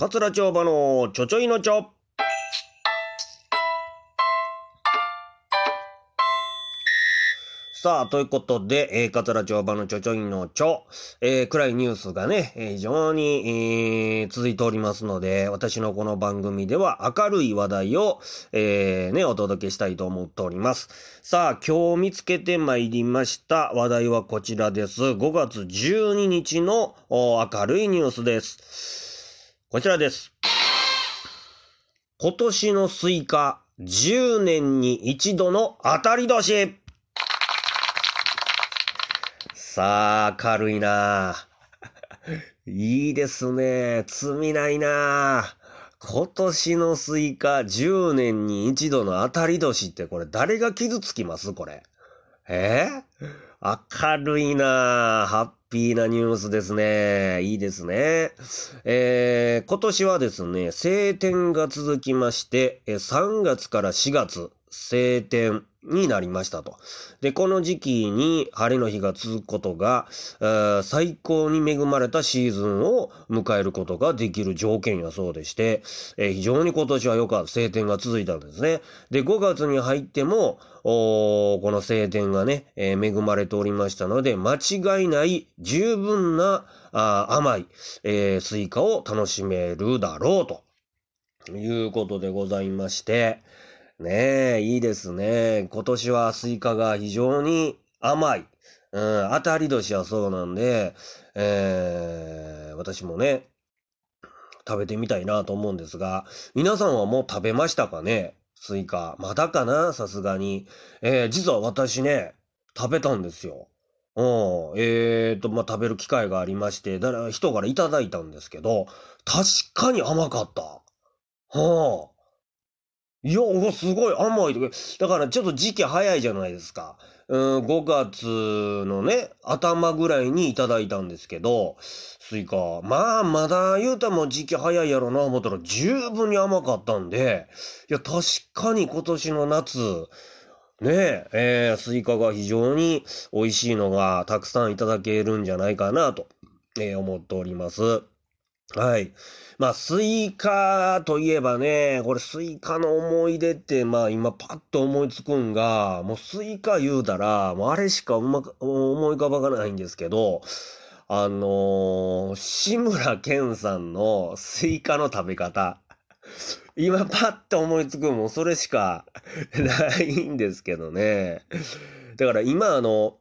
桂町場のちょちょいのちょ。さあ、ということで、えー、桂町場のちょちょいのちょ、えー、暗いニュースがね、えー、非常に、えー、続いておりますので、私のこの番組では明るい話題を、えー、ね、お届けしたいと思っております。さあ、今日見つけてまいりました話題はこちらです。5月12日の明るいニュースです。こちらです。今年のスイカ、10年に一度の当たり年さあ、軽いな。いいですね。罪ないな。今年のスイカ10年に一度の当たり年ってこれ誰が傷つきます？これ。え？ー、明るいなハッピーなニュースですね。いいですね。えー、今年はですね、晴天が続きまして、3月から4月、晴天になりましたと。で、この時期に晴れの日が続くことが、最高に恵まれたシーズンを迎えることができる条件やそうでして、えー、非常に今年はよかった晴天が続いたんですね。で、5月に入っても、この晴天がね、えー、恵まれておりましたので、間違いない十分な甘い、え、スイカを楽しめるだろうということでございまして、ねえ、いいですね。今年はスイカが非常に甘い。うん、当たり年はそうなんで、えー、私もね、食べてみたいなと思うんですが、皆さんはもう食べましたかね？スイカ。まだかな？さすがに。えー、実は私ね、食べたんですよ。うん。えーと、まあ、食べる機会がありまして、だから人からいただいたんですけど、確かに甘かった。はあ。いや、おすごい甘いとか。だからちょっと時期早いじゃないですか。うん、5月のね、頭ぐらいにいただいたんですけど、スイカ。まあ、まだ言うたも時期早いやろな思ったら十分に甘かったんで、いや、確かに今年の夏、ねえ、えー、スイカが非常に美味しいのがたくさんいただけるんじゃないかなと、えー、思っております。はい。まあ、スイカといえばね、これスイカの思い出って、まあ今パッと思いつくんが、もうスイカ言うたら、もうあれしかうま思い浮かばないんですけど、あのー、志村けんさんのスイカの食べ方。今パッと思いつくんもそれしか ないんですけどね。だから今あの、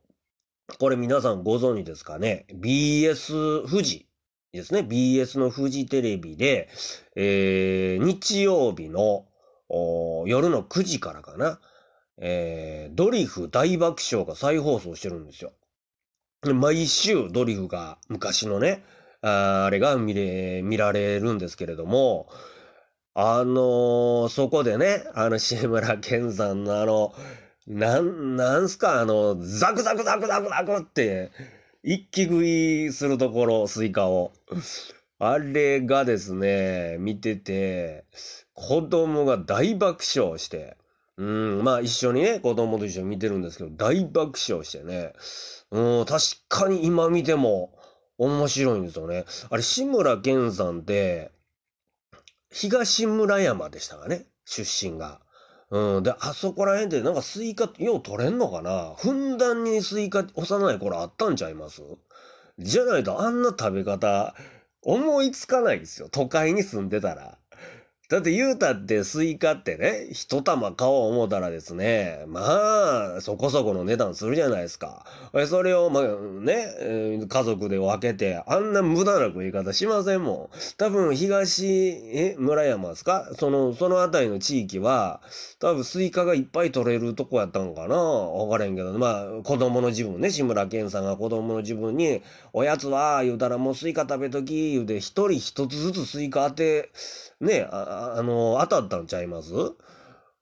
これ皆さんご存知ですかね？BS 富士ですね、BS のフジテレビで、えー、日曜日の夜の9時からかな、えー、ドリフ大爆笑が再放送してるんですよ。毎週ドリフが昔のね、あれが見れ、見られるんですけれども、あのー、そこでね、あの、志村けんさんのあの、なん、なんすか、あの、ザクザクザクザクザクって、一気食いするところ、スイカを。あれがですね、見てて、子供が大爆笑して、うん、まあ一緒にね、子供と一緒に見てるんですけど、大爆笑してね、うん、確かに今見ても面白いんですよね。あれ、志村けんさんって、東村山でしたかね、出身が。うん。で、あそこら辺でなんかスイカ、よう取れんのかな？ふんだんにスイカ幼い頃あったんちゃいます？じゃないとあんな食べ方思いつかないですよ。都会に住んでたら。だって言うたってスイカってね、一玉買おう思ったらですね、まあ、そこそこの値段するじゃないですか。それを、まあね、家族で分けて、あんな無駄な食い方しませんもん。多分、東、え、村山ですか？その、その辺りの地域は、多分スイカがいっぱい取れるとこやったんかなわからんけど、まあ、子供の自分ね、志村けんさんが子供の自分に、おやつは、言うたらもうスイカ食べとき、言うて、一人一つずつスイカ当て、ね、あの、当たったんちゃいます？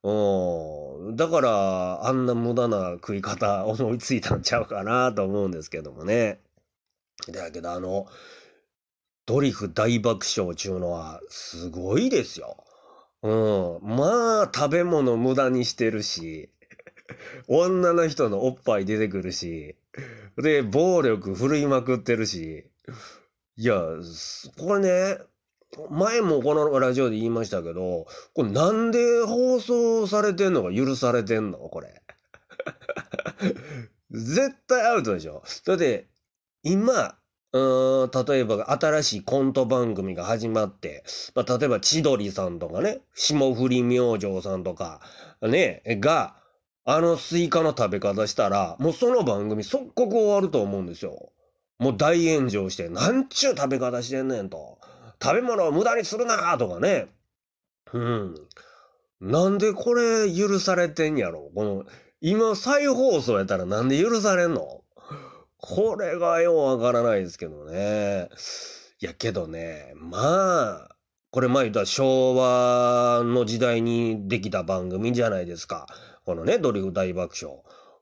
うん。だから、あんな無駄な食い方 思いついたんちゃうかなと思うんですけどもね。だけど、あの、ドリフ大爆笑ちゅうのはすごいですよ。うん。まあ、食べ物無駄にしてるし、女の人のおっぱい出てくるし、で、暴力振るいまくってるし、いや、これね、前もこのラジオで言いましたけど、これなんで放送されてんのか許されてんの？これ。絶対アウトでしょ。だって、今、うん例えば新しいコント番組が始まって、まあ、例えば千鳥さんとかね、霜降り明星さんとか、ね、が、あのスイカの食べ方したら、もうその番組即刻終わると思うんですよ。もう大炎上して、なんちゅう食べ方してんねんと。食べ物を無駄にするなとかね。うん。なんでこれ許されてんやろこの、今再放送やったらなんで許されんの？これがようわからないですけどね。いやけどね、まあ、これ前言った昭和の時代にできた番組じゃないですか。このね、ドリフ大爆笑。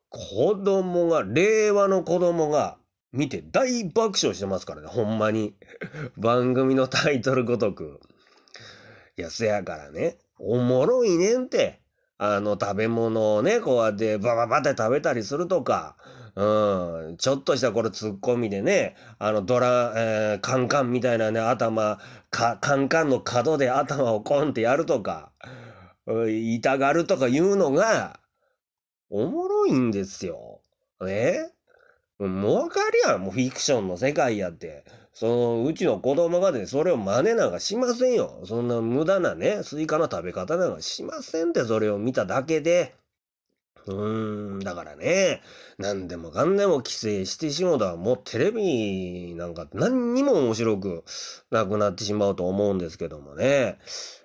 子供が、令和の子供が見て大爆笑してますからね、ほんまに。番組のタイトルごとく。いや、せやからね、おもろいねんって。あの食べ物をね、こうやってバババって食べたりするとか、うん、ちょっとしたこれツッコミでね、あのドラ、えー、カンカンみたいなね、頭、かカンカンの角で頭をコンってやるとか、痛がるとかいうのが、おもろいんですよ。ねもうわかるやん、もうフィクションの世界やって。その、うちの子供がね、それを真似なんかしませんよ。そんな無駄なね、スイカの食べ方なんかしませんって、それを見ただけで。うーん、だからね、何でもかんでも規制してしもたら、もうテレビなんか何にも面白くなくなってしまうと思うんですけどもね。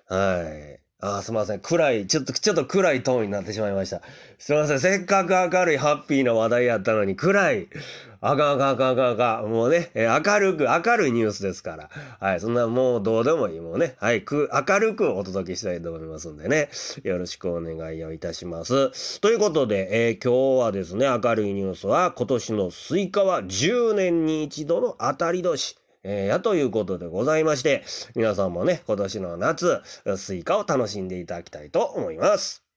はい。あ、すみません。暗い、ちょっと、ちょっと暗いトーンになってしまいました。すみません。せっかく明るいハッピーな話題やったのに、暗い。あかんあかんあかんあかんあかん。もうね、え明るく、明るいニュースですから。はい。そんなもうどうでもいい。もうね、はい。く、明るくお届けしたいと思いますんでね。よろしくお願いをいたします。ということで、えー、今日はですね、明るいニュースは、今年のスイカは10年に一度の当たり年。えー、やということでございまして、皆さんもね、今年の夏、スイカを楽しんでいただきたいと思います。